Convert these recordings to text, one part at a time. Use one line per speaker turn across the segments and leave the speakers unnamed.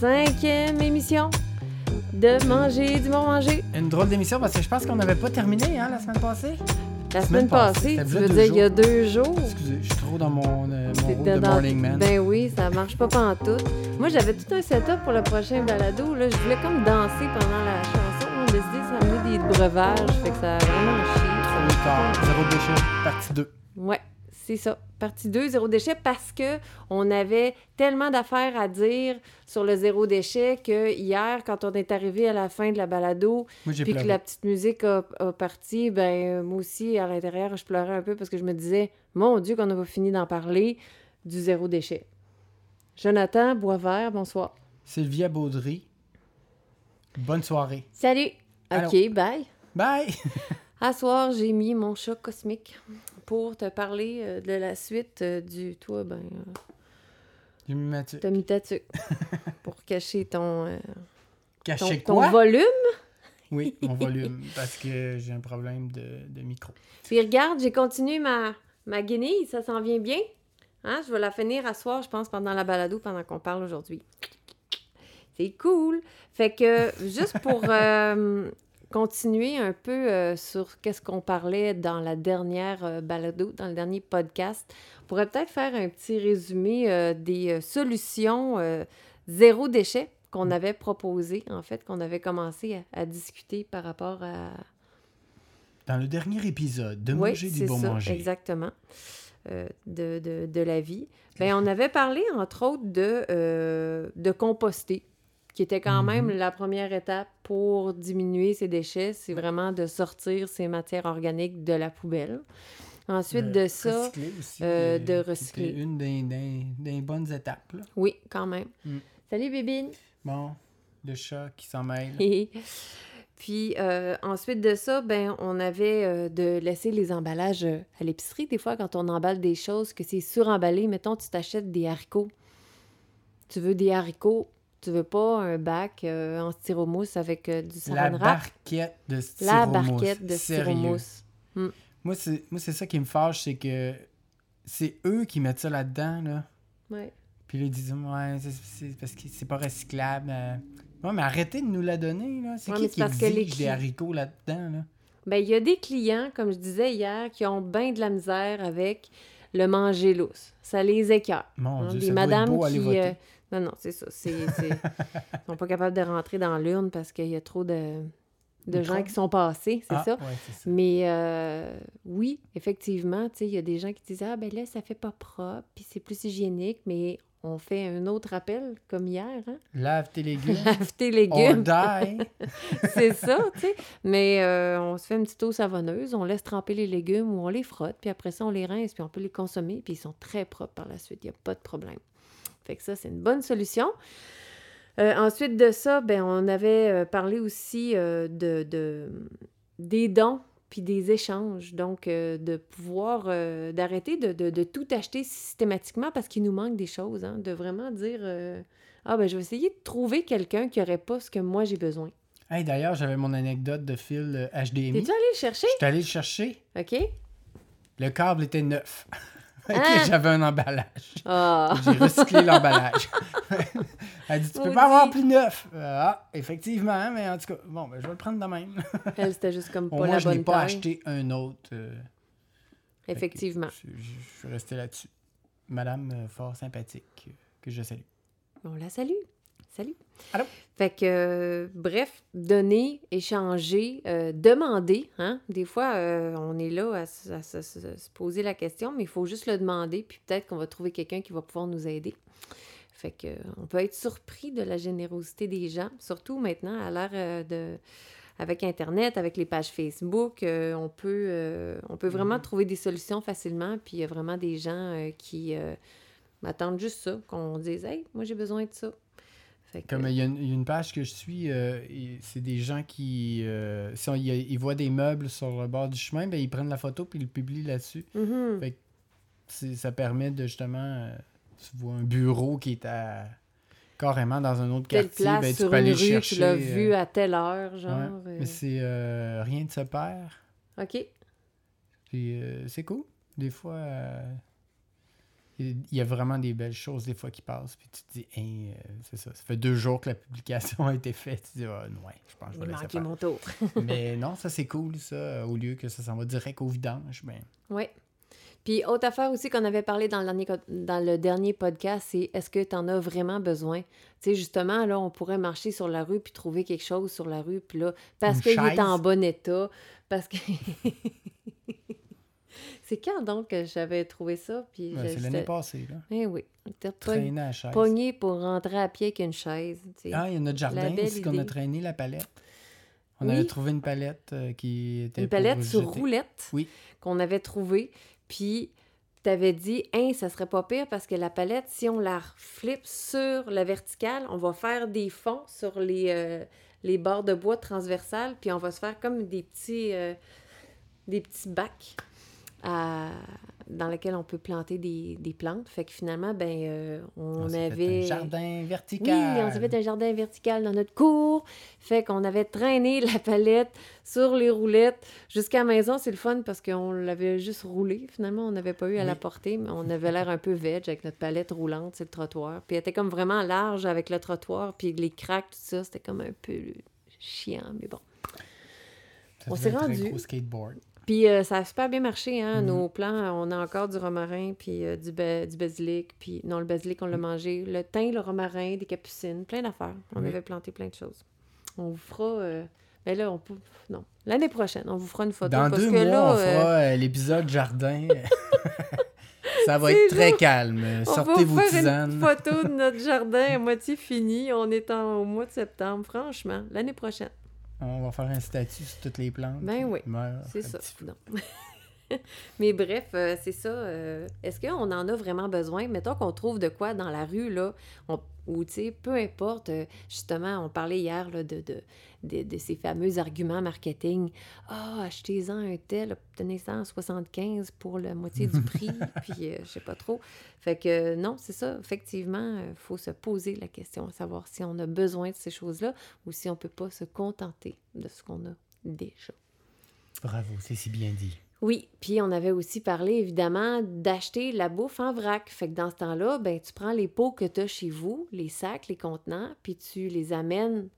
cinquième émission de Manger du Bon Manger.
Une drôle d'émission parce que je pense qu'on n'avait pas terminé hein, la semaine passée?
La
Semaine
semaine
passée,
tu veux dire il y a deux jours.
Excusez, je suis trop dans mon, euh, mon rôle de
dans-
morning man.
Ben oui, ça marche pas pantoute. Moi, j'avais tout un setup pour le prochain balado. Là. Je voulais comme danser pendant la chanson. On a décidé de s'amener des breuvages. Fait que ça a vraiment chié.
Trop tard. Zéro déchet, partie 2.
Ouais, c'est ça. Partie 2, zéro déchet, parce que on avait tellement d'affaires à dire sur le zéro déchet que hier, quand on est arrivé à la fin de la balado, puis que la petite musique a, a parti, ben moi aussi, à l'intérieur, je pleurais un peu parce que je me disais, mon Dieu, qu'on n'a pas fini d'en parler du zéro déchet. Jonathan Boisvert, bonsoir.
Sylvia Baudry. Bonne soirée.
Salut!
Allô.
OK, bye.
Bye!
À soir, j'ai mis mon chat cosmique pour te parler euh, de la suite euh, du... Toi, ben... euh, ta tuque pour cacher ton, euh, ton, ton volume.
Oui, mon volume, parce que j'ai un problème de, de micro.
Puis regarde, j'ai continué ma, ma guenille, ça s'en vient bien. Hein? Je vais la finir à soir, je pense, pendant la balado, pendant qu'on parle aujourd'hui. C'est cool. Fait que, juste pour euh, continuer un peu euh, sur qu'est-ce qu'on parlait dans la dernière euh, balado, dans le dernier podcast, on pourrait peut-être faire un petit résumé euh, des euh, solutions zéro déchet qu'on avait proposées, en fait, qu'on avait commencé à, à discuter par rapport à,
Dans le dernier épisode de
oui,
Manger du bon
ça,
manger.
exactement, de, de, de la vie. Ben, on avait parlé, entre autres, de, de composter, qui était quand
Mhm.
même la première étape pour diminuer ses déchets. C'est vraiment de sortir ces matières organiques de la poubelle. Ensuite de ça,
recycler aussi,
euh,
euh,
de recycler.
une des, des- des bonnes étapes. là.
oui, quand même.
Mm.
Salut, Bébine!
Bon, le chat qui s'en mêle.
Puis euh, ensuite de ça, ben on avait euh, de laisser les emballages à l'épicerie. Des fois, quand on emballe des choses, que c'est suremballé, mettons, tu t'achètes des haricots. Tu veux des haricots, tu veux pas un bac euh, en styromousse avec euh, du
La
saran wrap?
barquette de
La
styromousse.
barquette de styromousse.
Moi, c'est moi, c'est ça qui me fâche, c'est que c'est eux qui mettent ça là-dedans, là.
Ouais.
Puis ils disent, ouais, c'est- parce que c'est pas recyclable. euh. Ouais, mais arrêtez de nous la donner, là. C'est
Ouais,
qui qui
parce que les
exige des haricots là-dedans, là?
Ben, il y a des clients, comme je disais hier, qui ont bien de la misère avec le manger lousse. Ça les écœure.
Mon
Hein,
Dieu,
des
ça doit être
madames
beau aller
qui.
voter.
euh, Non, non, c'est ça. C'est, c'est- Ils sont pas capables de rentrer dans l'urne parce qu'il y a trop de, de gens qui sont passés, c'est
Ah,
ça.
ouais, c'est ça.
Mais euh, oui, effectivement, il y a des gens qui disent Ah, ben là, ça fait pas propre, puis c'est plus hygiénique, mais on fait un autre appel, comme hier, hein?
Lave tes légumes.
Lave tes légumes.
die.
c'est ça, tu sais. Mais euh, on se fait une petite eau savonneuse, on laisse tremper les légumes ou on les frotte, puis après ça, on les rince, puis on peut les consommer, puis ils sont très propres par la suite, il n'y a pas de problème. Fait que ça, c'est une bonne solution. Euh, ensuite de ça, ben, on avait euh, parlé aussi euh, de, de- des dons puis des échanges. Donc, euh, de pouvoir, d'arrêter de, de- de tout acheter systématiquement parce qu'il nous manque des choses. hein. de vraiment dire, ah ben, je vais essayer de trouver quelqu'un qui n'aurait pas ce que moi j'ai besoin.
Hey, d'ailleurs, j'avais mon anecdote de fil HDMI.
T'es-tu allé le chercher?
Je suis allé le chercher.
OK?
Le câble était neuf.
Ah!
J'avais un emballage.
Ah!
J'ai recyclé l'emballage. Elle dit Tu peux
Maudit.
pas avoir plus neuf. Euh, Ah, effectivement, mais en tout cas, bon, ben, je vais le prendre de même.
Elle, c'était juste comme
Au
pas
moins,
la
je n'ai pas
taille.
acheté un autre. euh, que
Effectivement.
Je, je- je suis resté là-dessus. Madame euh, fort sympathique, euh, que je salue.
On la salue. Salut.
Allô?
Fait que, euh, bref, donner, échanger, euh, demander. Hein? Des fois, euh, on est là à, se poser la question, mais il faut juste le demander, puis peut-être qu'on va trouver quelqu'un qui va pouvoir nous aider. Fait que, on peut être surpris de la générosité des gens, surtout maintenant à l'ère de. Avec Internet, avec les pages Facebook, euh, on, peut, euh, on peut vraiment
Mhm.
trouver des solutions facilement. Puis il y a vraiment des gens euh, qui m'attendent juste ça, qu'on dise Hey, moi j'ai besoin de ça. Fait que-
Comme il y, a une- il y a une page que je suis, euh, c'est des gens qui, euh, si on- ils, ils voient des meubles sur le bord du chemin, ben, ils prennent la photo puis ils le publient là-dessus.
Mhm.
Fait que ça permet de justement, euh, tu vois un bureau qui est à carrément dans un autre
Telle
quartier,
place
ben, tu
sur
peux aller
rue,
chercher.
tu l'as vu à telle heure, genre.
ouais. Mais c'est rien ne se perd.
OK.
Puis euh, c'est cool. Des fois, il y a vraiment des belles choses des fois qui passent. Puis tu te dis, hein, euh, c'est ça. Ça fait deux jours que la publication a été faite. Tu te dis, ah, ouais, je pense que je vais
Il
laisser faire.
mon tour.
Mais non, ça c'est cool, ça. Au lieu que ça s'en va direct au vidange, ben.
Oui. Puis, autre affaire aussi qu'on avait parlé dans le dernier, dans le dernier podcast, c'est est-ce que tu en as vraiment besoin? Tu sais, justement, là, on pourrait marcher sur la rue puis trouver quelque chose sur la rue, puis là, parce qu'il est en bon état, parce que. c'est quand donc que j'avais trouvé ça? Puis
ben, c'est l'année passée, là.
Eh oui.
Traîner à chaise.
pogné pour rentrer à pied avec une chaise. tu sais.
Ah, il y a notre jardin aussi qu'on a traîné la palette. On
Oui.
avait trouvé une palette euh, qui était.
une palette sur
jeter.
roulette
Oui.
qu'on avait trouvée. Puis, t'avais dit, hein, ça serait pas pire parce que la palette, si on la flippe sur la verticale, on va faire des fonds sur les, euh, les barres de bois transversales, puis on va se faire comme des petits, euh, des petits bacs à- dans lesquels on peut planter des, des plantes. Fait que finalement, ben, euh, on,
s'est fait
avait...
un jardin
Oui,
vertical.
on s'est fait un jardin vertical dans notre cour. Fait qu'on avait traîné la palette sur les roulettes jusqu'à la maison. C'est le fun parce qu'on l'avait juste roulé. Finalement, on n'avait pas eu à la
Oui.
porter, mais on avait l'air un peu veg avec notre palette roulante sur le trottoir. Puis elle était comme vraiment large avec le trottoir. Puis les cracks, tout ça, c'était comme un peu chiant, mais bon.
Ça
on s'est
un
rendu.
gros skateboard.
Puis euh, ça a super bien marché, hein,
Mhm.
nos plants. On a encore du romarin, puis euh, du, ba- du basilic. Puis non, le basilic, on l'a mangé. Le thym, le romarin, des capucines, plein d'affaires. On
Oui.
avait planté plein de choses. On vous fera... euh, Ben là, on peut... Non. L'année prochaine, on vous fera une photo.
Dans
parce
deux
que
mois,
là,
on fera l'épisode jardin. ça va être très calme.
on
Sortez vos tisanes.
une photo de notre jardin à moitié fini. On est en, au mois de septembre. Franchement, l'année prochaine.
On va faire un statut sur toutes les plantes.
Ben oui, C'est ça. Non. Mais bref, euh, c'est ça. euh, Est-ce qu'on en a vraiment besoin? Mettons qu'on trouve de quoi dans la rue, là, on- ou tu sais, peu importe. euh, justement, on parlait hier là, de, de, de, de ces fameux arguments marketing. Ah, achetez-en un tel, obtenez ça en 75 pour la moitié du prix, puis je sais pas trop. Fait que non, c'est ça. Effectivement, il faut se poser la question, à savoir si on a besoin de ces choses-là ou si on peut pas se contenter de ce qu'on a déjà.
Bravo, c'est si bien dit.
Oui, puis on avait aussi parlé évidemment d'acheter la bouffe en vrac. Fait que dans ce temps-là, ben tu prends les pots que tu as chez vous, les sacs, les contenants, puis tu les amènes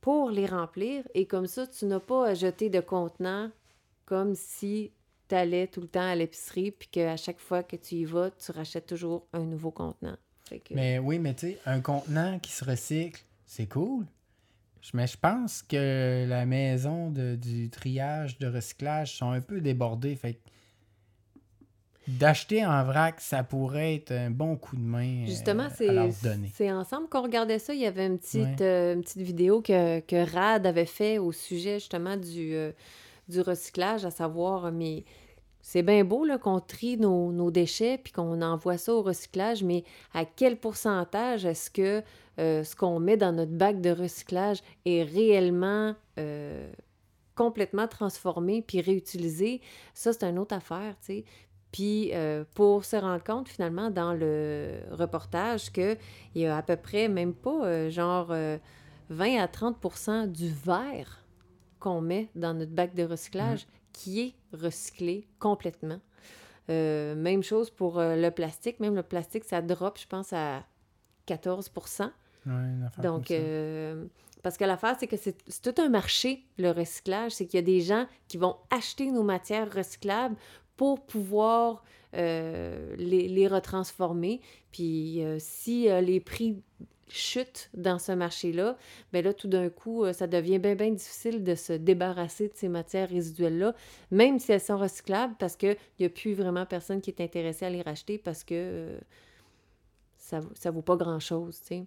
pour les remplir et comme ça tu n'as pas à jeter de contenants comme si tu allais tout le temps à l'épicerie puis qu'à chaque fois que tu y vas, tu rachètes toujours un nouveau contenant.
Mais oui, mais tu sais, un contenant qui se recycle, c'est cool. Mais je pense que la maison de- du triage, de recyclage sont un peu débordées. Fait d'acheter en vrac, ça pourrait être un bon coup de main euh,
Justement,
à
c'est ensemble qu'on regardait ça. Il y avait une petite,
Ouais.
euh, une petite vidéo que, que Rad avait fait au sujet justement du, euh, du recyclage, à savoir, euh, mais c'est bien beau qu'on trie nos, nos déchets puis qu'on envoie ça au recyclage, mais à quel pourcentage est-ce que euh, ce qu'on met dans notre bac de recyclage est réellement euh, complètement transformé puis réutilisé? Ça, c'est une autre affaire, tu sais. Puis euh, pour se rendre compte finalement dans le reportage qu'il y a à peu près même pas genre euh, 20 à 30% du verre qu'on met dans notre bac de recyclage qui est recyclé complètement. Euh, même chose pour euh, le plastique. Même le plastique, ça drop, je pense, à 14
Ouais,
donc, euh, parce que l'affaire, c'est que c'est tout un marché, le recyclage. C'est qu'il y a des gens qui vont acheter nos matières recyclables pour pouvoir euh, les, les retransformer. Puis, euh, si euh, les prix chutent dans ce marché-là, bien là, tout d'un coup, ça devient bien, bien difficile de se débarrasser de ces matières résiduelles-là, même si elles sont recyclables, parce qu'il n'y a plus vraiment personne qui est intéressé à les racheter parce que ça ne vaut pas grand-chose, tu sais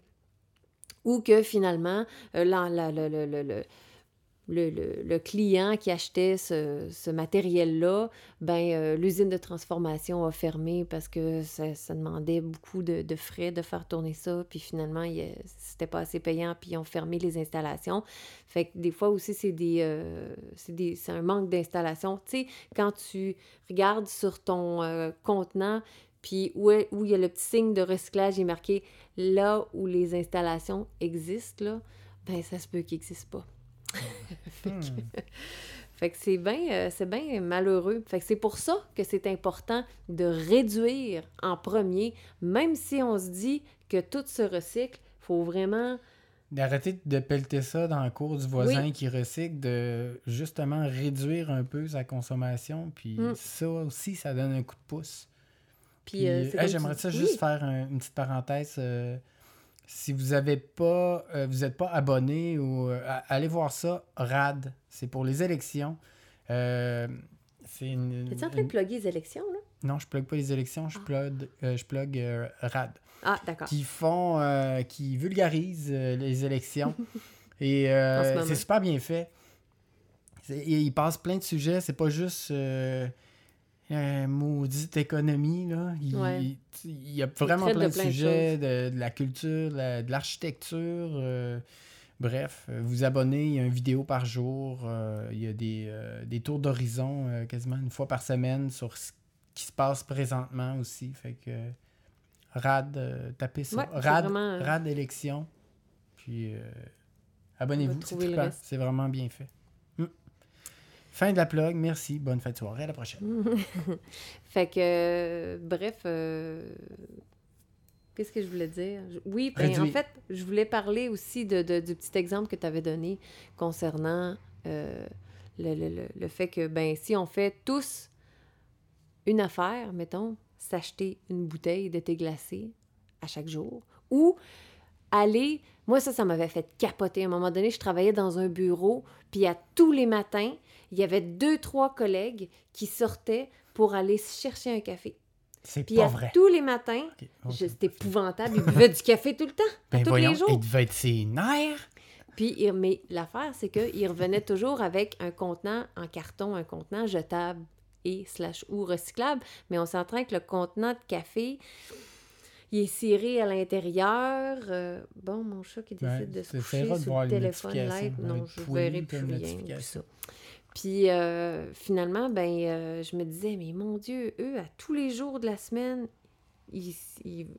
ou que finalement, euh, le, client qui achetait ce, matériel-là, ben, euh, l'usine de transformation a fermé parce que ça, demandait beaucoup de, frais de faire tourner ça, puis finalement, c'était pas assez payant, puis ils ont fermé les installations. Fait que des fois aussi, c'est euh, un manque d'installation. Tu sais, quand tu regardes sur ton contenant, puis où, est- où il y a le petit signe de recyclage, il est marqué là où les installations existent, là, ben ça se peut qu'ils n'existent pas.
Hmm.
Fait que c'est bien euh, c'est bien malheureux. Fait que c'est pour ça que c'est important de réduire en premier, même si on se dit que tout se recycle, faut vraiment
D'arrêter de pelleter ça dans le cours du voisin qui recycle, de justement réduire un peu sa consommation. Puis
Mm.
ça aussi, ça donne un coup de pouce.
Puis euh,
hey, J'aimerais ça
oui.
juste faire un- une petite parenthèse. euh, si vous avez pas, euh, vous n'êtes pas abonné ou allez voir ça, RAD. C'est pour les élections. C'est une,
T'es-tu en train de plugger les élections, là?
Non, je plug pas les élections, je
Ah.
plug, je plug RAD
Ah, d'accord.
qui font, qui vulgarisent les élections. Et c'est super bien fait. Et Ils passent plein de sujets. C'est pas juste euh, maudite économie. Là. Il,
Ouais.
il- il y a vraiment plein
de
de,
plein de
sujets, de, de la culture, de la- de l'architecture. euh, bref, vous abonnez, il y a une vidéo par jour. euh, il y a des, euh, des tours d'horizon quasiment une fois par semaine sur ce qui se passe présentement aussi. Fait que RAD, tapez ça.
Ouais,
RAD,
vraiment,
RAD élection. Puis abonnez-vous. C'est vraiment bien fait. Fin de la plug, merci, bonne fête de soirée, à la prochaine.
Fait que, euh, bref, euh, qu'est-ce que je voulais dire? Oui, ben, en fait, je voulais parler aussi de, de- du petit exemple que tu avais donné concernant euh, le, le- le- le fait que, ben, si on fait tous une affaire, mettons, s'acheter une bouteille de thé glacé à chaque jour, ou aller, moi ça, ça m'avait fait capoter. À un moment donné, je travaillais dans un bureau, puis à tous les matins, il y avait deux, trois collègues qui sortaient pour aller chercher un café.
C'est pas vrai.
tous les matins,
Ok, ok.
je- c'était épouvantable, ils buvaient du café tout le temps,
Ben
tous
voyons,
les jours.
il devait être ses nerfs.
Puis, il- mais l'affaire, c'est qu'il revenait toujours avec un contenant en carton, un contenant jetable et slash ou recyclable. Mais on s'entend que le contenant de café, il est ciré à l'intérieur. Euh, bon, mon chat qui
Ouais,
décide de se coucher sur le téléphone
va
Non, je verrai plus rien. ça. Puis euh, finalement, ben, euh, je me disais, mais mon Dieu, eux, à tous les jours de la semaine, ils,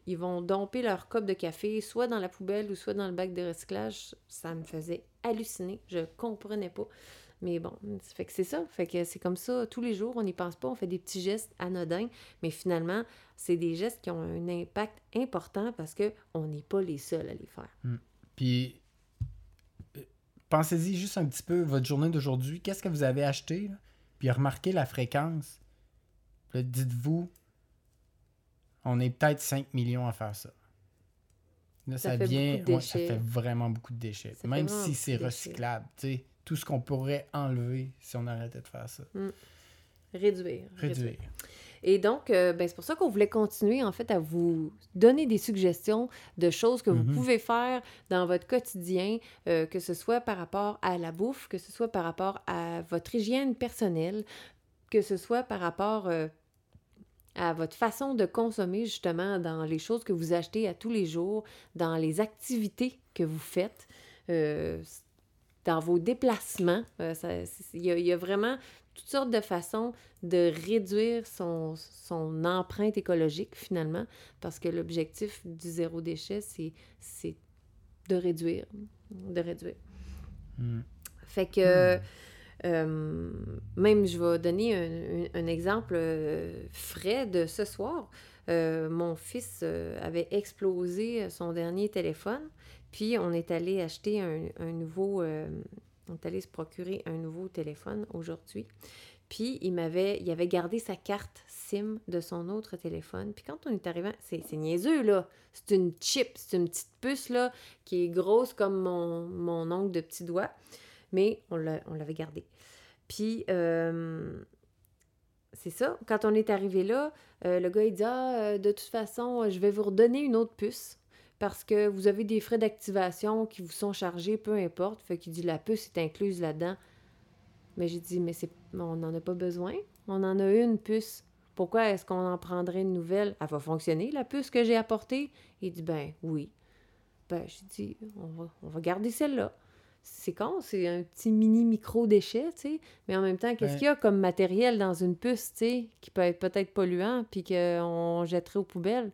ils- vont domper leur cup de café, soit dans la poubelle ou soit dans le bac de recyclage. Ça me faisait halluciner. Je comprenais pas. Mais bon, fait que c'est ça. Fait que c'est comme ça tous les jours. On n'y pense pas. On fait des petits gestes anodins. Mais finalement, c'est des gestes qui ont un impact important parce que on n'est pas les seuls à les faire.
Puis, euh, pensez-y juste un petit peu, votre journée d'aujourd'hui, qu'est-ce que vous avez acheté, là? puis remarquez la fréquence. Puis dites-vous, on est peut-être 5 millions à faire ça. Là,
Ça
vient, ouais, ça fait vraiment beaucoup de déchets.
Ça
Même si c'est recyclable, tu sais, tout ce qu'on pourrait enlever si on arrêtait de faire ça.
Réduire.
Réduire.
Et donc, euh, ben, c'est pour ça qu'on voulait continuer, en fait, à vous donner des suggestions de choses que vous
Mhm.
pouvez faire dans votre quotidien, euh, que ce soit par rapport à la bouffe, que ce soit par rapport à votre hygiène personnelle, que ce soit par rapport euh, à votre façon de consommer, justement, dans les choses que vous achetez à tous les jours, dans les activités que vous faites, euh, dans vos déplacements. Euh, y, il y a vraiment toutes sortes de façons de réduire son, son empreinte écologique finalement, parce que l'objectif du zéro déchet, c'est, de réduire, de réduire.
Hmm.
Fait que, euh, même je vais donner un, un- un exemple euh, frais de ce soir. Euh, mon fils avait explosé son dernier téléphone, puis on est allé acheter un, un nouveau, on est allé se procurer un nouveau téléphone aujourd'hui. Puis il m'avait, il avait gardé sa carte SIM de son autre téléphone. Puis quand on est arrivé, c'est, niaiseux là, c'est une chip, c'est une petite puce là qui est grosse comme mon, mon ongle de petit doigt, mais on l'avait gardé. Puis euh, c'est ça, quand on est arrivé là, euh, le gars il dit ah, euh, de toute façon, je vais vous redonner une autre puce parce que vous avez des frais d'activation qui vous sont chargés, peu importe. Fait qu'il dit la puce est incluse là-dedans. Mais j'ai dit, mais c'est, on n'en a pas besoin. On en a une puce. Pourquoi est-ce qu'on en prendrait une nouvelle? Elle va fonctionner, la puce que j'ai apportée? Il dit, ben oui. Ben, j'ai dit, on va, on va garder celle-là. C'est con, c'est un petit mini micro-déchet, tu sais. Mais en même temps, qu'est-ce
Ouais.
qu'il y a comme matériel dans une puce, tu sais, qui peut être peut-être polluant, puis qu'on jetterait aux poubelles?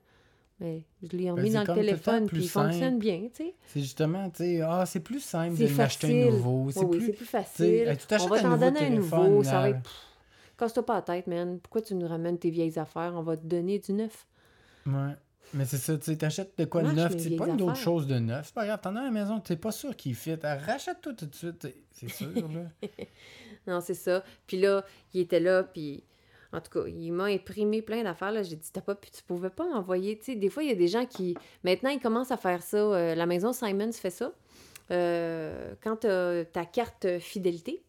Mais je l'ai
Ben,
mis
c'est
dans le téléphone, puis il fonctionne bien, tu sais.
C'est justement, tu sais, ah, c'est plus simple
C'est
de m'acheter un nouveau. C'est
Oui,
plus.
c'est facile.
hey, tu
On va t'en donner un nouveau. Ça va être. Casse-toi pas la tête, man. Pourquoi tu nous ramènes tes vieilles affaires? On va te donner du neuf.
Ouais. Mais c'est ça, tu sais, t'achètes de quoi de neuf,
vieilles
pas d'autres
affaires.
choses de neuf. C'est pas grave, t'en as à la maison, t'es pas sûr qu'il fit. Ah, Rachète-toi tout de suite, c'est sûr, là.
Non, c'est ça. Puis là, il était là, puis en tout cas, il m'a imprimé plein d'affaires. J'ai dit, t'as pas pu, tu pouvais pas m'envoyer. Tu sais, des fois, il y a des gens qui. Maintenant, ils commencent à faire ça. Euh, la maison Simons fait ça. Euh, quand t'as ta carte fidélité,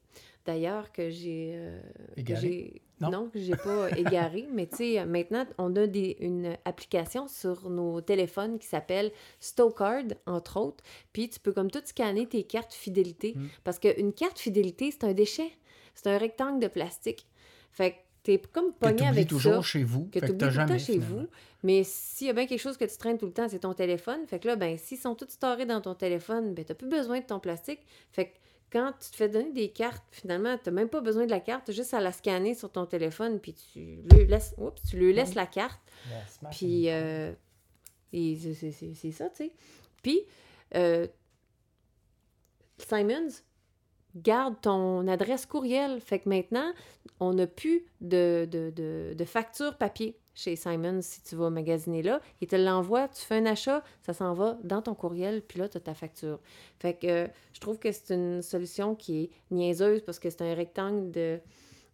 d'ailleurs, que j'ai. euh, que
Égaré? Non.
Non, que j'ai pas égaré, mais tu sais, maintenant, on a des, une application sur nos téléphones qui s'appelle Stocard, entre autres. Puis tu peux comme tout scanner tes cartes fidélité.
Mm.
Parce qu'une carte fidélité, c'est un déchet. C'est un rectangle de plastique. Fait que t'es comme
Que
pogné
t'oublies
avec
toujours
ça.
chez vous.
Que
fait que
t'oublies
t'as
tout le temps chez
finalement.
vous. Mais s'il y a bien quelque chose que tu traînes tout le temps, c'est ton téléphone. Fait que là, ben, s'ils sont tous storés dans ton téléphone, ben, t'as plus besoin de ton plastique. Fait que quand tu te fais donner des cartes, finalement, t'as même pas besoin de la carte, t'as juste à la scanner sur ton téléphone, puis tu lui laisses, oups, tu lui laisses la carte, puis euh, c'est ça, tu sais. Puis, euh, Simons garde ton adresse courriel. Fait que maintenant, on n'a plus de, de, de, facture papier chez Simons si tu vas magasiner là. Il te l'envoie, tu fais un achat, ça s'en va dans ton courriel, puis là, tu as ta facture. Fait que euh, je trouve que c'est une solution qui est niaiseuse parce que c'est un rectangle de,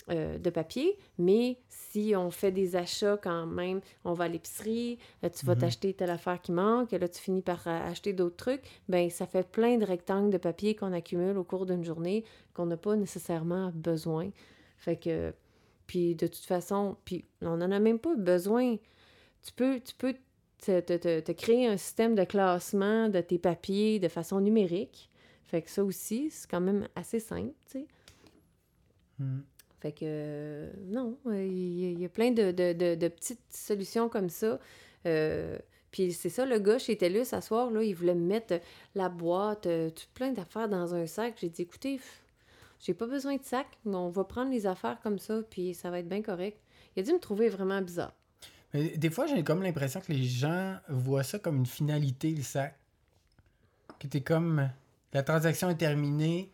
euh, de papier, mais si on fait des achats quand même, on va à l'épicerie, euh, tu vas
Mhm.
t'acheter telle affaire qui manque, là tu finis par euh, acheter d'autres trucs, ben ça fait plein de rectangles de papier qu'on accumule au cours d'une journée qu'on n'a pas nécessairement besoin. Fait que, puis de toute façon, puis on n'en a même pas besoin. Tu peux, tu peux te, te- te- te créer un système de classement de tes papiers de façon numérique. Fait que ça aussi, c'est quand même assez simple, tu sais.
Hmm.
Fait que, non, il y, a- plein de, de- de- petites solutions comme ça. Euh, puis c'est ça, le gars chez TELUS, ce soir, là, il voulait me mettre la boîte, euh, tout plein d'affaires dans un sac. J'ai dit, écoutez, j'ai pas besoin de sac, mais on va prendre les affaires comme ça, puis ça va être bien correct. Il a dû me trouver vraiment bizarre.
Mais des fois, j'ai comme l'impression que les gens voient ça comme une finalité, le sac. Que t'es comme. La transaction est terminée,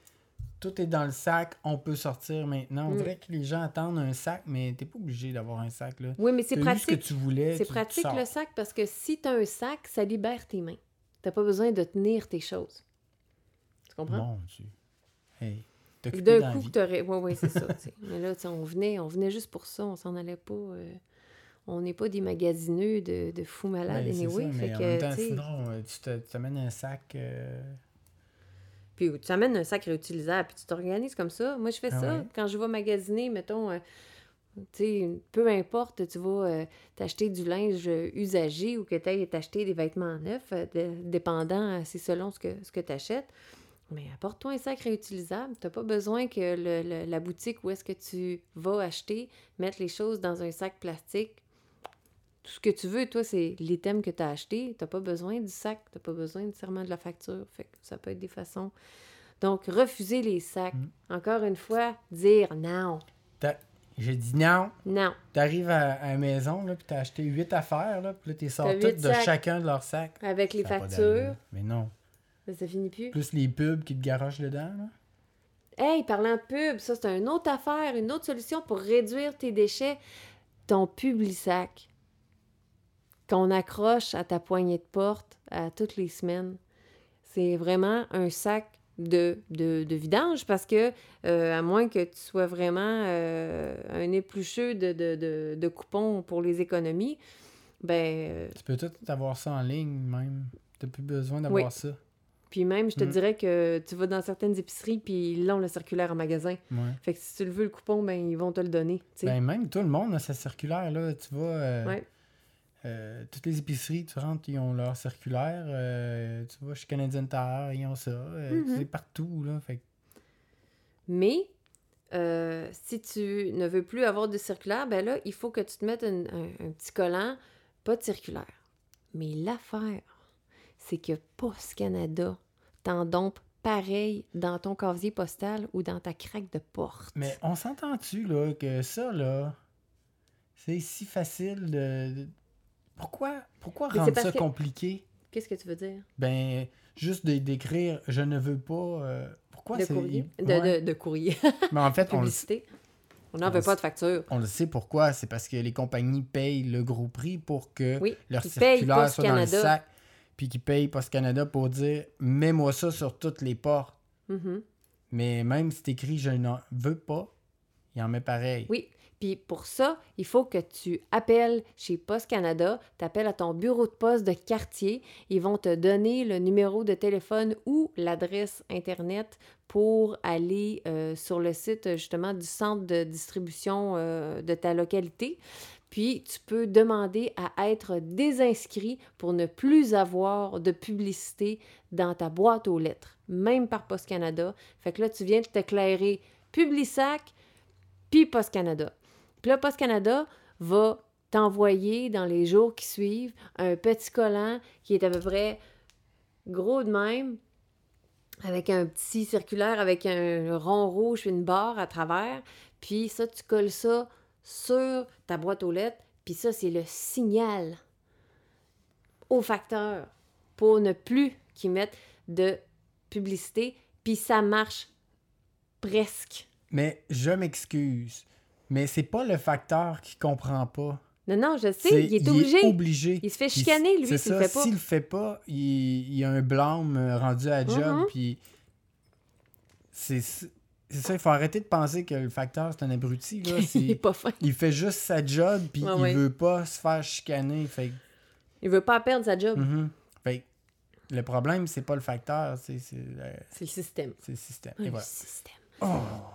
tout est dans le sac, on peut sortir maintenant. On
Mm.
dirait que les gens attendent un sac, mais t'es pas obligé d'avoir un sac, là.
Oui, mais c'est
T'as eu ce que
pratique.
tu voulais.
C'est
tu- tu
pratique le sac parce que si tu as un sac, ça libère tes mains. T'as pas besoin de tenir tes choses. Tu comprends?
Mon Dieu. Hey.
D'un coup,
vie.
que t'aurais. Oui, oui, c'est ça. tu. Mais là, tu on venait, on venait juste pour ça. On s'en allait pas. euh, On n'est pas des magasineux de, de fous malades,
Ben, c'est
anyway.
ça,
fait
mais en
que,
même temps,
tu
sinon, euh, tu te- tu t'amènes un sac. euh,
Puis tu amènes un sac réutilisable, puis tu t'organises comme ça. Moi, je fais
Ah
ça.
ouais?
Quand je vais magasiner, mettons, euh, tu sais, peu importe, tu vas euh, t'acheter du linge usagé ou que tu ailles t'acheter des vêtements neufs, euh, de- dépendant, euh, c'est selon ce que, ce que tu achètes. Mais apporte-toi un sac réutilisable. Tu pas besoin que le- le- la boutique où est-ce que tu vas acheter mette les choses dans un sac plastique. Tout ce que tu veux, toi, c'est l'item que tu as acheté. Tu pas besoin du sac. Tu pas besoin nécessairement de la facture. Fait que ça peut être des façons. Donc, refuser les sacs.
Mm.
Encore une fois, dire non.
J'ai dit non.
Non.
T'arrives à, à la maison, là, puis t'as acheté huit affaires, là, puis là, t'es sorti toutes de chacun de leurs sacs.
Avec les
Ça
factures.
Mais non.
ça, ça finit plus.
Plus les pubs qui te garochent dedans, là.
Hey, parlant de pub, ça, c'est une autre affaire, une autre solution pour réduire tes déchets. Ton publisac qu'on accroche à ta poignée de porte à toutes les semaines. C'est vraiment un sac de, de, de vidange parce que, euh, à moins que tu sois vraiment euh, un éplucheux de, de, de, coupons pour les économies, ben, euh,
Tu peux tout avoir ça en ligne, même. T'as plus besoin d'avoir
Oui.
ça.
puis même, je te
Mm.
dirais que tu vas dans certaines épiceries, puis ils l'ont le circulaire en magasin.
Ouais.
Fait que si tu le veux, le coupon, ben, ils vont te le donner. tu.
Ben, même tout le monde a sa circulaire, là. Tu vas... euh,
Ouais.
Euh, toutes les épiceries, tu rentres, ils ont leur circulaire. euh, tu vas chez Canadian Tire, ils ont ça. euh,
Mhm.
C'est partout, là. Fait
Mais si tu ne veux plus avoir de circulaire, ben là, il faut que tu te mettes un, un- un petit collant, pas de circulaire. Mais l'affaire, c'est que Post Canada t'en dompe pareil dans ton casier postal ou dans ta craque de porte.
Mais on s'entend-tu, là, que ça, là, c'est si facile de, de- Pourquoi, pourquoi
Mais c'est
rendre
parce
ça
que-
compliqué?
Qu'est-ce que tu veux dire?
Ben, juste de- d'écrire je ne veux pas. euh, pourquoi
de
c'est.
courrier? De,
Ouais.
de, de courrier.
Mais en fait, on le,
Publicité. On n'en
on
veut
le
pas de facture.
on le sait pourquoi. C'est parce que les compagnies payent le gros prix pour que
Oui.
leur
Ils payent
circulaire soit dans le
Post-Canada.
sac. Puis qu'ils payent Post Canada pour dire mets-moi ça sur toutes les portes.
Mhm.
Mais même si t'écris je n'en veux pas, il en met pareil.
Oui. Puis pour ça, il faut que tu appelles chez Post Canada, tu appelles à ton bureau de poste de quartier. Ils vont te donner le numéro de téléphone ou l'adresse Internet pour aller euh, sur le site justement du centre de distribution euh, de ta localité. Puis tu peux demander à être désinscrit pour ne plus avoir de publicité dans ta boîte aux lettres, même par Post Canada. Fait que là, tu viens de t'éclairer Publisac, puis Post Canada. Puis là, Post Canada va t'envoyer dans les jours qui suivent un petit collant qui est à peu près gros de même, avec un petit circulaire, avec un rond rouge une barre à travers. Puis ça, tu colles ça sur ta boîte aux lettres. Puis ça, c'est le signal au facteur pour ne plus qu'ils mettent de publicité. Puis ça marche presque.
Mais je m'excuse. Mais c'est pas le facteur qui comprend pas.
Non, non, je sais, il est obligé.
obligé.
Il se fait chicaner, lui, s'il le fait pas.
S'il le fait pas, il, il y a un blâme euh, rendu à job.
Mhm.
Puis c'est ça, il faut arrêter de penser que le facteur c'est un abruti. Là.
il est pas fin.
il fait juste sa job, puis
Ouais,
il
ouais.
veut pas se faire chicaner. Fait,
Il veut pas perdre sa job.
Mhm. Fait le problème, c'est pas le facteur, c'est c'est le,
le système.
c'est le système.
Le
Et voilà.
système.
Oh!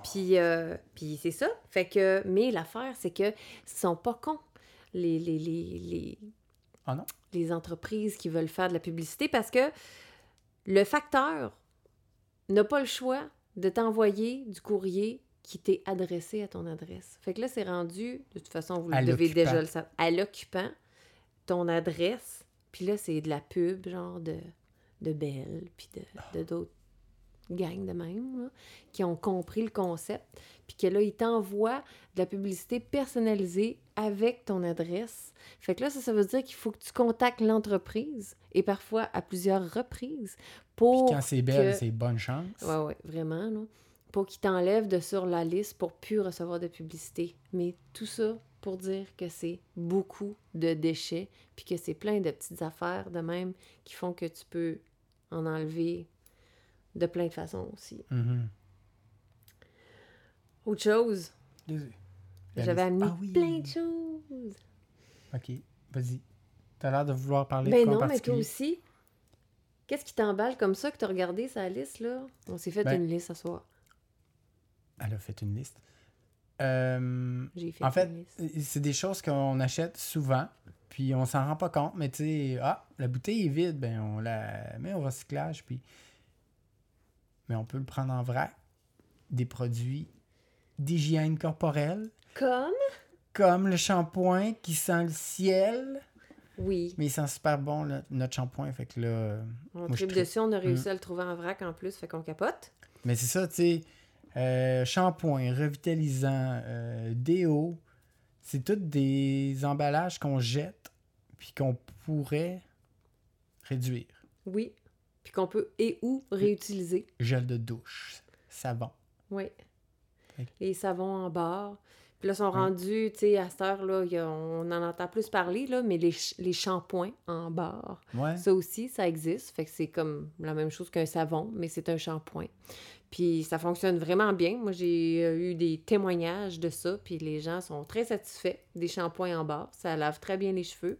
Puis, euh, puis c'est ça. Fait que, mais l'affaire, c'est que sont pas cons, les, les, les, les,
Ah non?
les entreprises qui veulent faire de la publicité, parce que le facteur n'a pas le choix de t'envoyer du courrier qui t'est adressé à ton adresse. Fait que là, c'est rendu, de toute façon, vous le devez déjà le savoir, à l'occupant, ton adresse, puis là, c'est de la pub, genre de, de Belle, puis de, de d'autres gangs de même, là, qui ont compris le concept, puis que là, ils t'envoient de la publicité personnalisée avec ton adresse. Fait que là, ça, ça veut dire qu'il faut que tu contactes l'entreprise, et parfois à plusieurs reprises, pour...
Puis quand c'est belle,
que-
c'est bonne chance.
Ouais, ouais, vraiment, là. Pour qu'ils t'enlèvent de sur la liste pour plus recevoir de publicité. Mais tout ça pour dire que c'est beaucoup de déchets, puis que c'est plein de petites affaires de même qui font que tu peux en enlever de plein de façons aussi.
Mhm.
Autre chose, j'avais amené
Ah oui.
plein de choses.
Ok, vas-y. T'as l'air de vouloir parler
Ben
de quoi en
non, mais toi aussi. Qu'est-ce qui t'emballe comme ça que t'as regardé sa liste, là? On s'est fait
Ben-
une liste ce soir.
Elle a fait une liste. Euh,
J'ai fait
en fait,
une liste.
c'est des choses qu'on achète souvent, puis on s'en rend pas compte, mais tu sais, ah, la bouteille est vide, ben on la met au recyclage, puis. Mais on peut le prendre en vrac. Des produits d'hygiène corporelle,
Comme?
comme le shampoing qui sent le ciel,
Oui.
mais il sent super bon, là, notre shampoing, fait que là.
On tripe. dessus, on a réussi
Mm.
à le trouver en vrac en plus, fait qu'on capote.
Mais c'est ça, tu sais. euh, shampoing, revitalisant, euh, déo, c'est tous des emballages qu'on jette puis qu'on pourrait réduire.
Oui. Puis qu'on peut et ou réutiliser.
Gel de douche, savon.
Oui. Les savons en barre. Puis là, sont
Oui.
rendus, tu sais, à cette heure, là, il y a- on en entend plus parler, là, mais les, les shampoings en barre,
Ouais.
ça aussi, ça existe. Fait que c'est comme la même chose qu'un savon, mais c'est un shampoing. Puis ça fonctionne vraiment bien. Moi, j'ai euh, eu des témoignages de ça, puis les gens sont très satisfaits des shampoings en barre. Ça lave très bien les cheveux.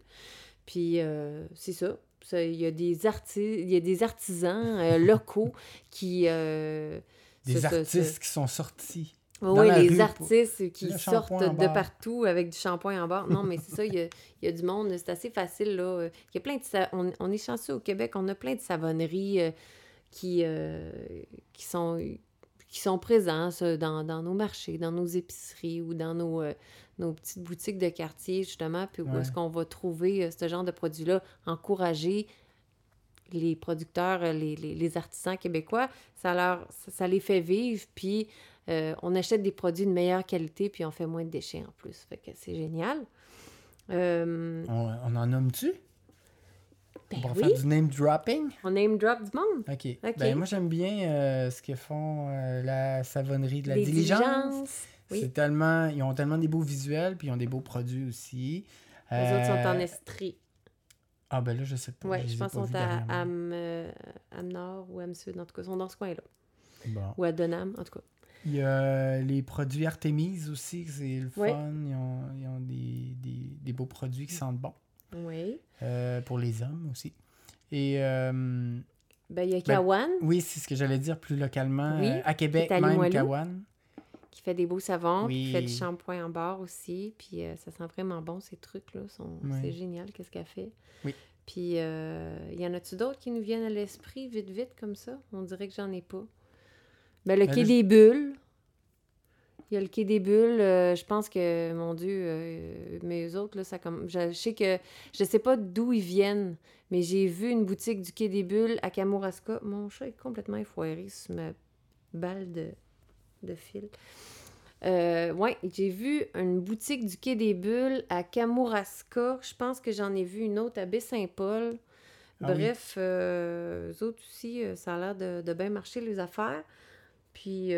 Puis euh, c'est ça. Il y, a des arti- il y a des artisans euh, locaux qui... euh,
Des artistes qui sont sortis.
oui, les
rue pour-
artistes qui
Le
sortent de partout avec du shampoing en barre. Non, mais c'est ça, il y a, il y a du monde, c'est assez facile, là. Il y a plein de... sa- On, on est chanceux au Québec, on a plein de savonneries euh, qui, euh, qui, sont, qui sont présents dans, dans nos marchés, dans nos épiceries ou dans nos, euh, nos petites boutiques de quartier, justement, puis où
Ouais.
est-ce qu'on va trouver euh, ce genre de produits-là, encourager les producteurs, euh, les, les, les artisans québécois, ça, leur, ça, ça les fait vivre, puis euh, on achète des produits de meilleure qualité, puis on fait moins de déchets en plus. Fait que c'est génial. Euh,
On, on en nomme-tu?
ben
On va
oui,
faire du name dropping?
on name drop du monde.
OK. Ben, moi, j'aime bien euh, ce que font la savonnerie de la
Les
diligence.
Oui.
C'est tellement... Ils ont tellement des beaux visuels, puis ils ont des beaux produits aussi.
Les autres sont en
Euh,
Estrie.
Ah, ben là, je sais pas.
Oui, je pense qu'ils sont à. Am, euh, Am Nord ou Am Sud. En tout cas, ils sont dans ce coin-là.
Bon.
Ou à Donham, en tout cas.
Il y a les produits Artemis aussi, c'est le
Oui.
fun. Ils ont, ils ont des, des, des beaux produits qui sentent bon.
Oui.
Euh, pour les hommes aussi. Et euh,
Ben, il y a
Ben,
Kawan
oui, c'est ce que j'allais dire plus localement.
Oui,
Euh, à Québec, même. Kawan.
Qui fait des beaux savons, qui fait du shampoing en barre aussi. Puis euh, ça sent vraiment bon, ces trucs-là. C'est génial, qu'est-ce qu'elle fait.
Oui.
Puis, euh, y en a-tu d'autres qui nous viennent à l'esprit, vite, vite, comme ça? On dirait que j'en ai pas. Ben, le
Ben
quai
je-
des bulles. Il y a le quai des bulles. euh, je pense que, mon Dieu, euh, mais eux autres, là, ça comme. Je, je sais que. Je sais pas d'où ils viennent, mais j'ai vu une boutique du quai des bulles à Kamouraska. Mon chat est complètement effoiré sur ma balle de, de fil. Euh, ouais, j'ai vu une boutique du Quai des Bulles à Kamouraska. Je pense que j'en ai vu une autre à Baie-Saint-Paul.
Ah oui.
Bref, euh, eux autres aussi, euh, ça a l'air de, de bien marcher les affaires. Puis,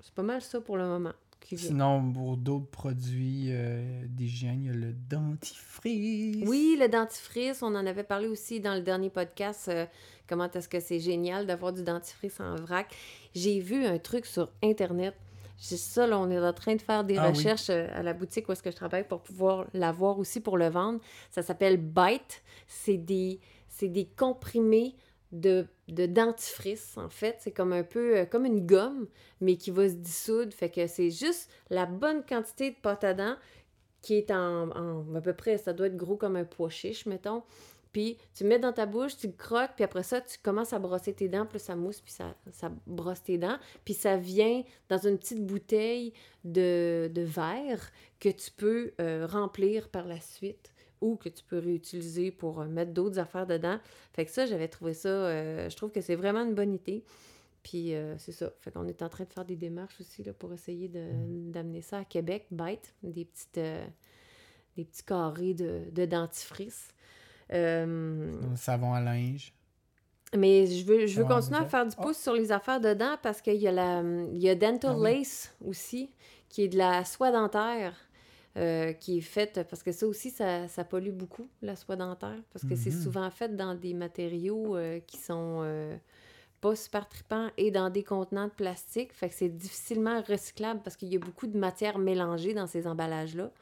c'est pas mal ça pour le moment.
Sinon, pour d'autres produits d'hygiène, il y a le dentifrice.
Oui, le dentifrice, on en avait parlé aussi dans le dernier podcast. Comment est-ce que c'est génial d'avoir du dentifrice en vrac. J'ai vu un truc sur Internet. C'est ça, là, on est en train de faire des
Ah
recherches euh, à la boutique où est-ce que je travaille pour pouvoir l'avoir aussi pour le vendre. Ça s'appelle Bite. C'est des, c'est des comprimés de, de dentifrice, en fait. C'est comme un peu euh, comme une gomme, mais qui va se dissoudre. Fait que c'est juste la bonne quantité de pâte à dents qui est en, en- à peu près, ça doit être gros comme un pois chiche, mettons. Puis tu mets dans ta bouche, tu croques, puis après ça, tu commences à brosser tes dents, puis ça mousse, puis ça, ça brosse tes dents. Puis ça vient dans une petite bouteille de, verre que tu peux euh, remplir par la suite ou que tu peux réutiliser pour euh, mettre d'autres affaires dedans. Fait que ça, j'avais trouvé ça, euh, je trouve que c'est vraiment une bonne idée. Puis c'est ça. Fait qu'on est en train de faire des démarches aussi pour essayer d'amener ça à Québec. Bite, des petites des petits carrés de, de dentifrice. Euh,
savon à linge.
mais je veux, je veux continuer à faire du
Oh.
pouce sur les affaires dedans parce qu'il y a la il y a Dental
Ah oui.
Lace aussi, qui est de la soie dentaire. euh, qui est faite, parce que ça aussi, ça, ça pollue beaucoup, la soie dentaire, parce que c'est
Mhm.
souvent fait dans des matériaux euh, qui sont euh, pas super tripants et dans des contenants de plastique, fait que c'est difficilement recyclable parce qu'il y a beaucoup de matière mélangée dans ces emballages-là.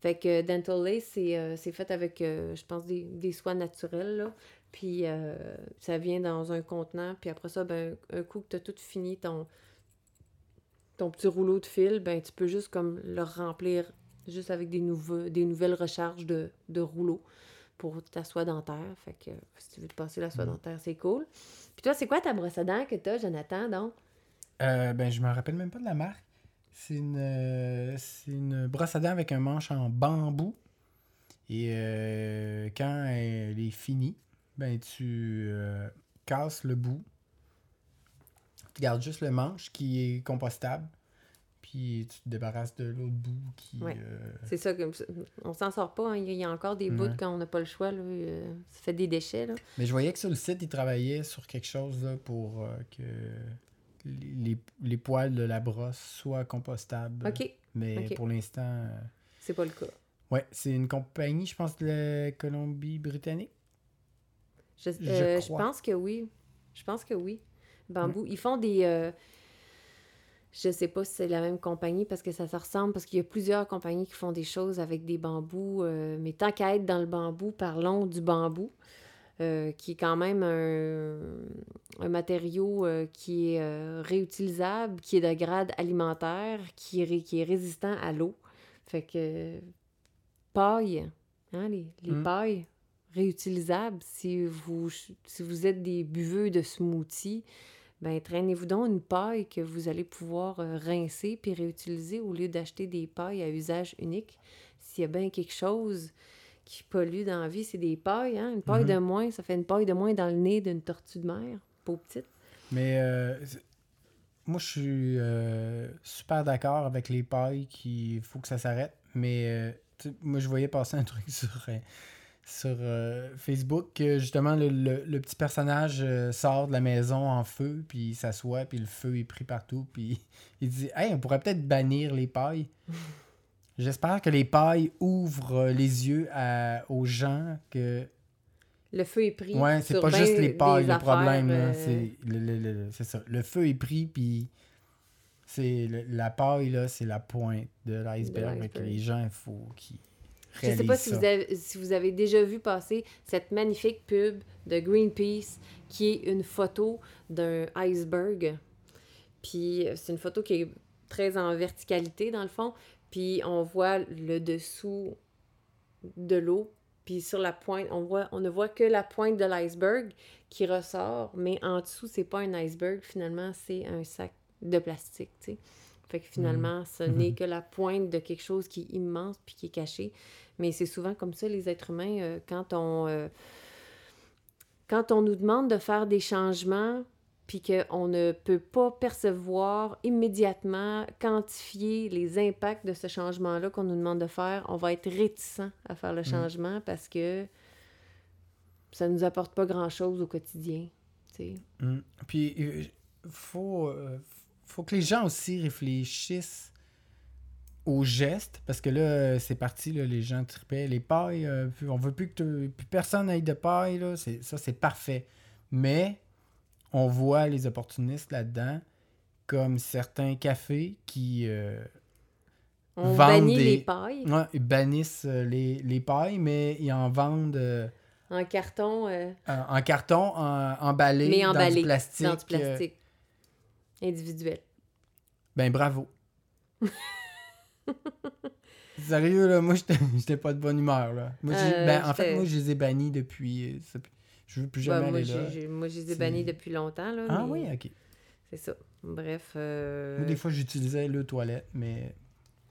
Fait que Dental Lace, c'est euh, c'est fait avec, euh, je pense, des, des soies naturelles, là. Puis euh, ça vient dans un contenant. Puis après ça, ben, un coup que tu as tout fini, ton, ton petit rouleau de fil, ben, tu peux juste comme le remplir juste avec des, nouveaux, des nouvelles recharges de, de rouleaux pour ta soie dentaire. Fait que si tu veux te passer la soie
Mhm.
dentaire, c'est cool. Puis toi, c'est quoi ta brosse à dents que t'as, Jonathan, donc?
Euh, ben, je me rappelle même pas de la marque. C'est une, euh, une brosse à dents avec un manche en bambou. Et euh, quand elle est finie, ben, tu euh, casses le bout. Tu gardes juste le manche qui est compostable. Puis tu te débarrasses de l'autre bout qui.
Ouais.
euh,
C'est ça, que on s'en sort pas. hein. Il y a encore des bouts
Ouais.
quand on n'a pas le choix. Là, ça fait des déchets. Là.
Mais je voyais que sur le site, ils travaillaient sur quelque chose là, pour que les, les poils de la brosse soient compostables.
OK,
Mais pour l'instant, euh,
c'est pas le cas.
ouais, c'est une compagnie, je pense, de la Colombie-Britannique.
Je,
Je
euh, je pense que oui. Je pense que oui. Bambou. Ils font des. euh, je sais pas si c'est la même compagnie parce que ça se ressemble, parce qu'il y a plusieurs compagnies qui font des choses avec des bambous. mais tant qu'à être dans le bambou, parlons du bambou, euh, qui est quand même un, un matériau euh, qui est euh, réutilisable, qui est de grade alimentaire, qui est, qui est résistant à l'eau. Fait que paille, hein, les, les
Mm.
pailles réutilisables, si vous, si vous êtes des buveux de smoothies, ben traînez-vous donc une paille que vous allez pouvoir rincer puis réutiliser au lieu d'acheter des pailles à usage unique. S'il y a bien quelque chose qui pollue dans la vie, c'est des pailles. Hein? Une paille
Mhm.
de moins, ça fait une paille de moins dans le nez d'une tortue de mer, pauvre petite.
Mais euh, moi, je suis euh, super d'accord avec les pailles qu'il faut que ça s'arrête. Mais euh, moi, je voyais passer un truc sur, euh, sur Facebook que justement, le, le- le petit personnage sort de la maison en feu, puis il s'assoit, puis le feu est pris partout, puis il dit Hey, on pourrait peut-être bannir les pailles. J'espère que les pailles ouvrent les yeux à- aux gens que
Le feu est pris.
Ouais, c'est pas juste les pailles le problème.
euh,
C'est le, le- ça. Le feu est pris, puis c'est la paille, là, c'est la pointe de l'iceberg. Que les gens, il faut qu'ils
Je sais
réalisent
pas si vous, avez, si vous avez déjà vu passer cette magnifique pub de Greenpeace qui est une photo d'un iceberg. Puis euh, c'est une photo qui est très en verticalité dans le fond. Puis on voit le dessous de l'eau. Puis sur la pointe, on, voit, on ne voit que la pointe de l'iceberg qui ressort. Mais en dessous, c'est pas un iceberg. Finalement, c'est un sac de plastique. tu sais. Fait que finalement, ce n'est que la pointe de quelque chose qui est immense puis qui est caché. Mais c'est souvent comme ça, les êtres humains, euh, quand on... euh, quand on nous demande de faire des changements, puis qu'on ne peut pas percevoir immédiatement, quantifier les impacts de ce changement-là qu'on nous demande de faire, on va être réticent à faire le changement parce que ça ne nous apporte pas grand-chose au quotidien.
Mm. Puis, euh, faut, euh, faut que les gens aussi réfléchissent aux gestes, parce que là, c'est parti, là, les gens tripaient. Les pailles, euh, on veut plus que plus personne aille de paille, là, ça, c'est parfait. Mais on voit les opportunistes là-dedans, comme certains cafés qui euh,
On
Vendent des-
les pailles
ouais, ils bannissent euh, les, les pailles, mais ils en vendent euh,
en carton, euh,
en carton, en, emballé,
mais
dans du plastique.
dans du plastique individuel.
Ben bravo. Sérieux, là, moi, j'étais pas de bonne humeur, là. Moi, ben, en fait, moi, je les ai bannis depuis... Je veux plus
Ben,
jamais
moi,
aller là.
j'ai- moi, je les ai bannis depuis longtemps. Là,
Ah
mais
oui, OK.
C'est ça. Bref. euh,
Moi, des fois, j'utilisais le toilette, mais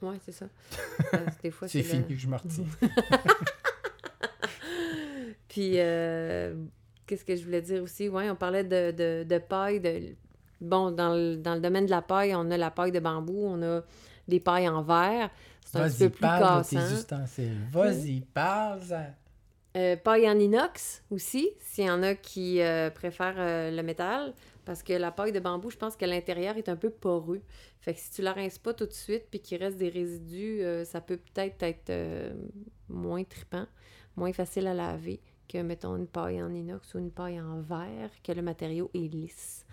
Ouais, c'est ça. Des fois,
c'est
c'est
fini que je me.
Puis, euh, qu'est-ce que je voulais dire aussi? Ouais, on parlait de, de, de paille. De... Bon, dans le, dans le domaine de la paille, on a la paille de bambou, on a des pailles en verre. C'est un petit peu
Vas-y,
plus
parle de tes ustensiles. Vas-y, parle.
Euh, paille en inox aussi, s'il y en a qui euh, préfèrent euh, le métal. Parce que la paille de bambou, je pense que l'intérieur est un peu poreux. Fait que si tu la rinces pas tout de suite puis qu'il reste des résidus, ça peut peut-être être moins tripant, moins facile à laver que, mettons, une paille en inox ou une paille en verre, que le matériau est lisse.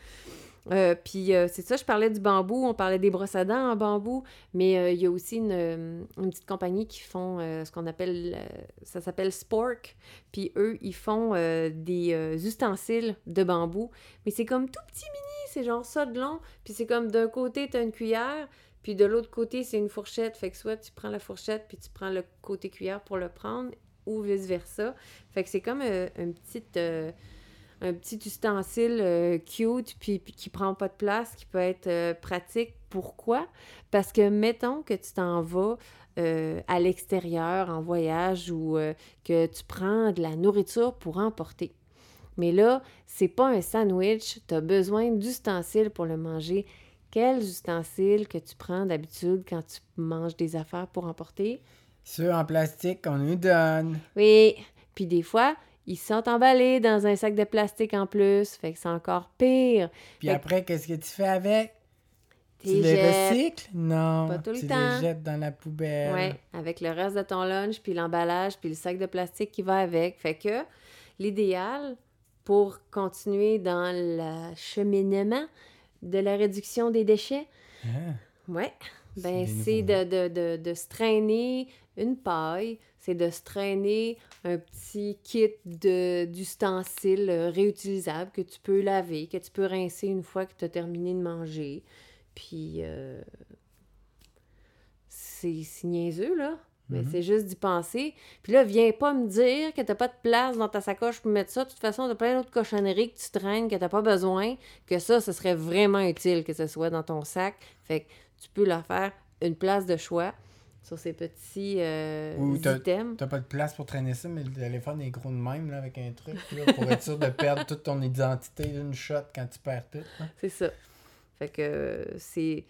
Euh, puis euh, c'est ça, je parlais du bambou, on parlait des brosses à dents en bambou, mais euh, il y a aussi une, une petite compagnie qui font ce qu'on appelle, ça s'appelle Spork, puis eux, ils font des ustensiles de bambou, mais c'est comme tout petit mini, c'est genre ça de long, puis c'est comme d'un côté, tu as une cuillère, puis de l'autre côté, c'est une fourchette, fait que soit tu prends la fourchette, puis tu prends le côté cuillère pour le prendre, ou vice-versa. Fait que c'est comme euh, un petit... euh, un petit ustensile euh, cute puis, puis qui prend pas de place, qui peut être euh, pratique. Pourquoi? Parce que mettons que tu t'en vas euh, à l'extérieur en voyage ou que tu prends de la nourriture pour emporter. Mais là, c'est pas un sandwich, tu as besoin d'ustensiles pour le manger. Quels ustensiles que tu prends d'habitude quand tu manges des affaires pour emporter?
Ceux en plastique qu'on nous donne.
Oui, puis des fois, ils sont emballés dans un sac de plastique en plus, fait que c'est encore pire.
Puis
Fait-
après, qu'est-ce que tu fais avec? Tu les
jettes.
recycles? Non.
Pas tout le
tu
temps.
les jettes dans la poubelle.
Ouais, avec le reste de ton lunch, puis l'emballage, puis le sac de plastique qui va avec. Fait que l'idéal pour continuer dans le cheminement de la réduction des déchets,
Ah,
ouais,
C'est
ben c'est de, de, de se traîner une paille, c'est de se traîner un petit kit de- d'ustensiles euh, réutilisables que tu peux laver, que tu peux rincer une fois que tu as terminé de manger. Puis, euh, c'est niaiseux, là. Mais
Mhm.
c'est juste d'y penser. Puis là, viens pas me dire que t'as pas de place dans ta sacoche pour mettre ça. De toute façon, t'as plein d'autres cochonneries que tu traînes, que t'as pas besoin, que ça, ce serait vraiment utile que ce soit dans ton sac. Fait que tu peux leur faire une place de choix sur ces petits euh,
Ou
items.
T'as pas de place pour traîner ça, mais le téléphone est gros de même, là, avec un truc, là, pour être sûr de perdre toute ton identité d'une shot quand tu perds tout. hein.
C'est ça. Fait que euh, c'est.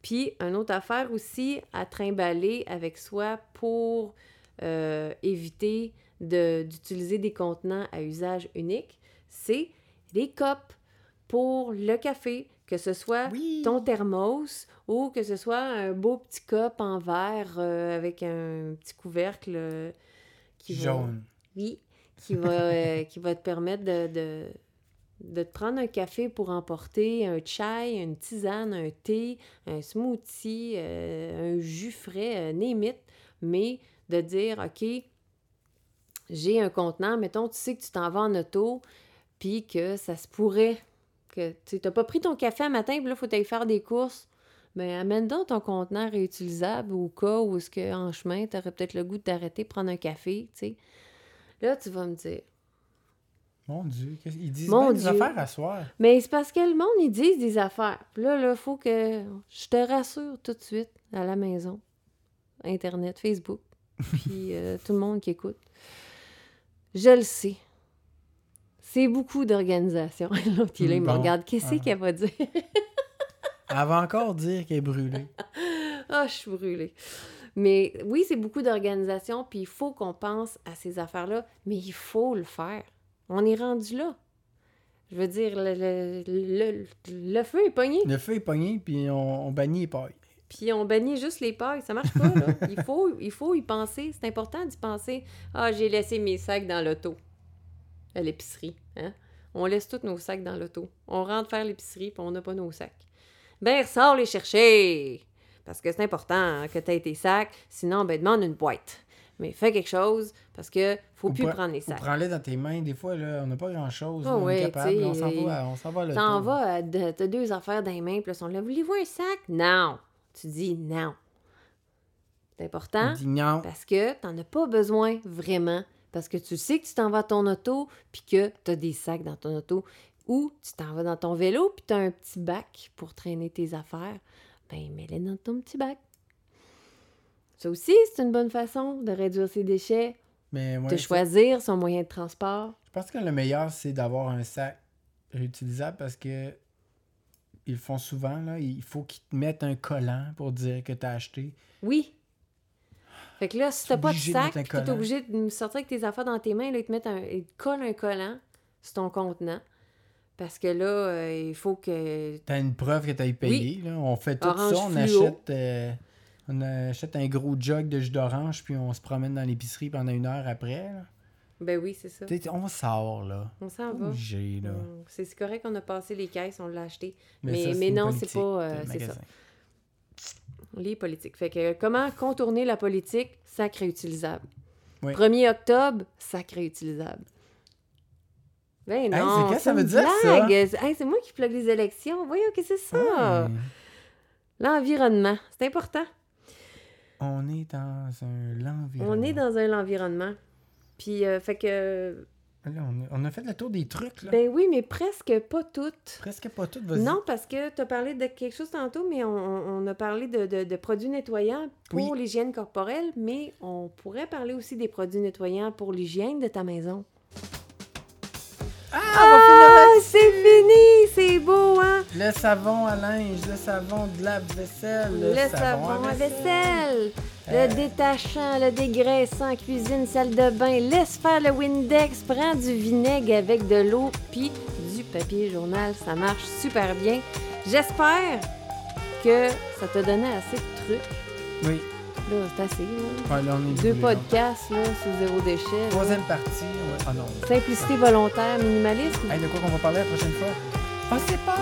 Puis, une autre affaire aussi à trimballer avec soi pour euh, éviter de- d'utiliser des contenants à usage unique, c'est les copes pour le café, que ce soit
Oui!
ton thermos ou que ce soit un beau petit cop en verre euh, avec un petit couvercle euh, qui va,
Jaune.
oui, qui va, euh, qui va te permettre de, de, de te prendre un café pour emporter un chai, une tisane, un thé, un smoothie, un jus frais, it, mais de dire, OK, j'ai un contenant, mettons, tu sais que tu t'en vas en auto, puis que ça se pourrait que tu n'as pas pris ton café un matin, puis là, il faut aller faire des courses. Mais amène donc ton contenant réutilisable au cas où est-ce qu'en chemin, tu aurais peut-être le goût de t'arrêter, prendre un café, tu sais. Là, tu vas me dire.
Mon Dieu, qu'est-ce- ils disent
Mon
bien des affaires à soir.
Mais c'est parce que le monde, ils disent des affaires. Puis là, il faut que je te rassure tout de suite à la maison. Internet, Facebook, puis euh, tout le monde qui écoute. Je le sais. C'est beaucoup d'organisation. L'autre, il me regarde. Qu'est-ce
Ah.
qu'elle va dire?
Elle va encore dire qu'elle est brûlée.
Ah, je suis brûlée. Mais oui, c'est beaucoup d'organisation, puis il faut qu'on pense à ces affaires-là, mais il faut le faire. On est rendu là. Je veux dire, le, le- le- le feu est pogné,
Le feu est pogné, puis on, on bannit les pailles.
puis on bannit juste les pailles. Ça marche pas, là. Il faut, il faut y penser. C'est important d'y penser. Ah, j'ai laissé mes sacs dans l'auto. À l'épicerie, hein? On laisse tous nos sacs dans l'auto. On rentre faire l'épicerie, puis on n'a pas nos sacs. Ben, ressors les chercher! Parce que c'est important hein, que tu aies tes sacs. Sinon, ben, demande une boîte. Mais fais quelque chose, parce que faut plus
pre-
prendre les sacs.
prends-les dans tes mains. Des fois, là, on n'a pas grand-chose. Là, on
ouais,
est capable. On s'en va, on s'en va.
T'en vas, t'as deux affaires dans les mains, puis là, sont là, voulez-vous un sac? Non! Tu dis non. C'est important.
On dit non.
Parce que t'en as pas besoin vraiment. Parce que tu sais que tu t'en vas à ton auto, puis que tu as des sacs dans ton auto. Ou tu t'en vas dans ton vélo, puis tu as un petit bac pour traîner tes affaires. Ben, mets-les dans ton petit bac. Ça aussi, c'est une bonne façon de réduire ses déchets,
Mais ouais,
de choisir son moyen de transport.
Je pense que le meilleur, c'est d'avoir un sac réutilisable parce que ils le font souvent. Là. Il faut qu'ils te mettent un collant pour dire que tu as acheté.
Oui. Fait que là, si t'as pas de sac, t'es
collant.
obligé de sortir avec tes affaires dans tes mains, là, ils te mettent un, ils te collent un collant sur ton contenant. Parce que là, euh, il faut que
Tu as une preuve que tu as payé. Là. On fait tout
Orange
ça. On
fluo.
achète, euh, on achète un gros jug de jus d'orange puis on se promène dans l'épicerie pendant une heure après. là.
Ben oui, c'est ça.
Tu On sort là.
On s'en va. Mm, C'est correct qu'on a passé les caisses, on l'a acheté.
Mais,
Mais-
ça,
mais
une
non, c'est pas, euh, c'est
magasin.
Les politiques. Fait que comment contourner la politique? Sac réutilisable.
Oui.
1er octobre, sac réutilisable. Ben
Hey,
non,
c'est qu'est-ce que ça veut dire, ça?
Hey, c'est moi qui plug les élections. Voyons que c'est ça. L'environnement, c'est important.
On est dans un l'environnement.
On est dans un environnement. Puis, euh, fait que,
Là, on, a, fait le tour des trucs, là.
ben oui, mais presque pas toutes.
Presque pas tout, vas-y.
Non, parce que tu as parlé de quelque chose tantôt, mais on, on a parlé de, de- de produits nettoyants pour
Oui.
l'hygiène corporelle, mais on pourrait parler aussi des produits nettoyants pour l'hygiène de ta maison.
Ah,
Ah, c'est fini! C'est beau, hein?
Le savon à linge, le savon de lave-vaisselle,
Le, savon à vaisselle,
Euh.
Le détachant, le dégraissant, cuisine, salle de bain. Laisse faire le Windex, prends du vinaigre avec de l'eau, puis du papier journal. Ça marche super bien. J'espère que ça t'a donné assez de trucs.
Oui.
Là, c'est assez. là.
Ouais, là, on est
Deux podcasts là, sur zéro déchet.
Troisième partie. ouais. Ah non.
Simplicité volontaire, minimalisme.
Hey, de quoi qu'on va parler la prochaine fois? Ah, c'est pas...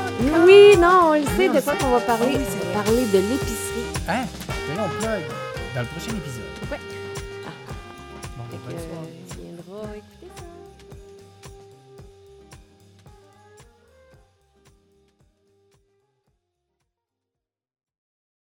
Oui, non, on le sait de quoi qu'on va parler.
Oui,
parler de l'épicerie.
Hein? Mais là, on plug dans le prochain épisode.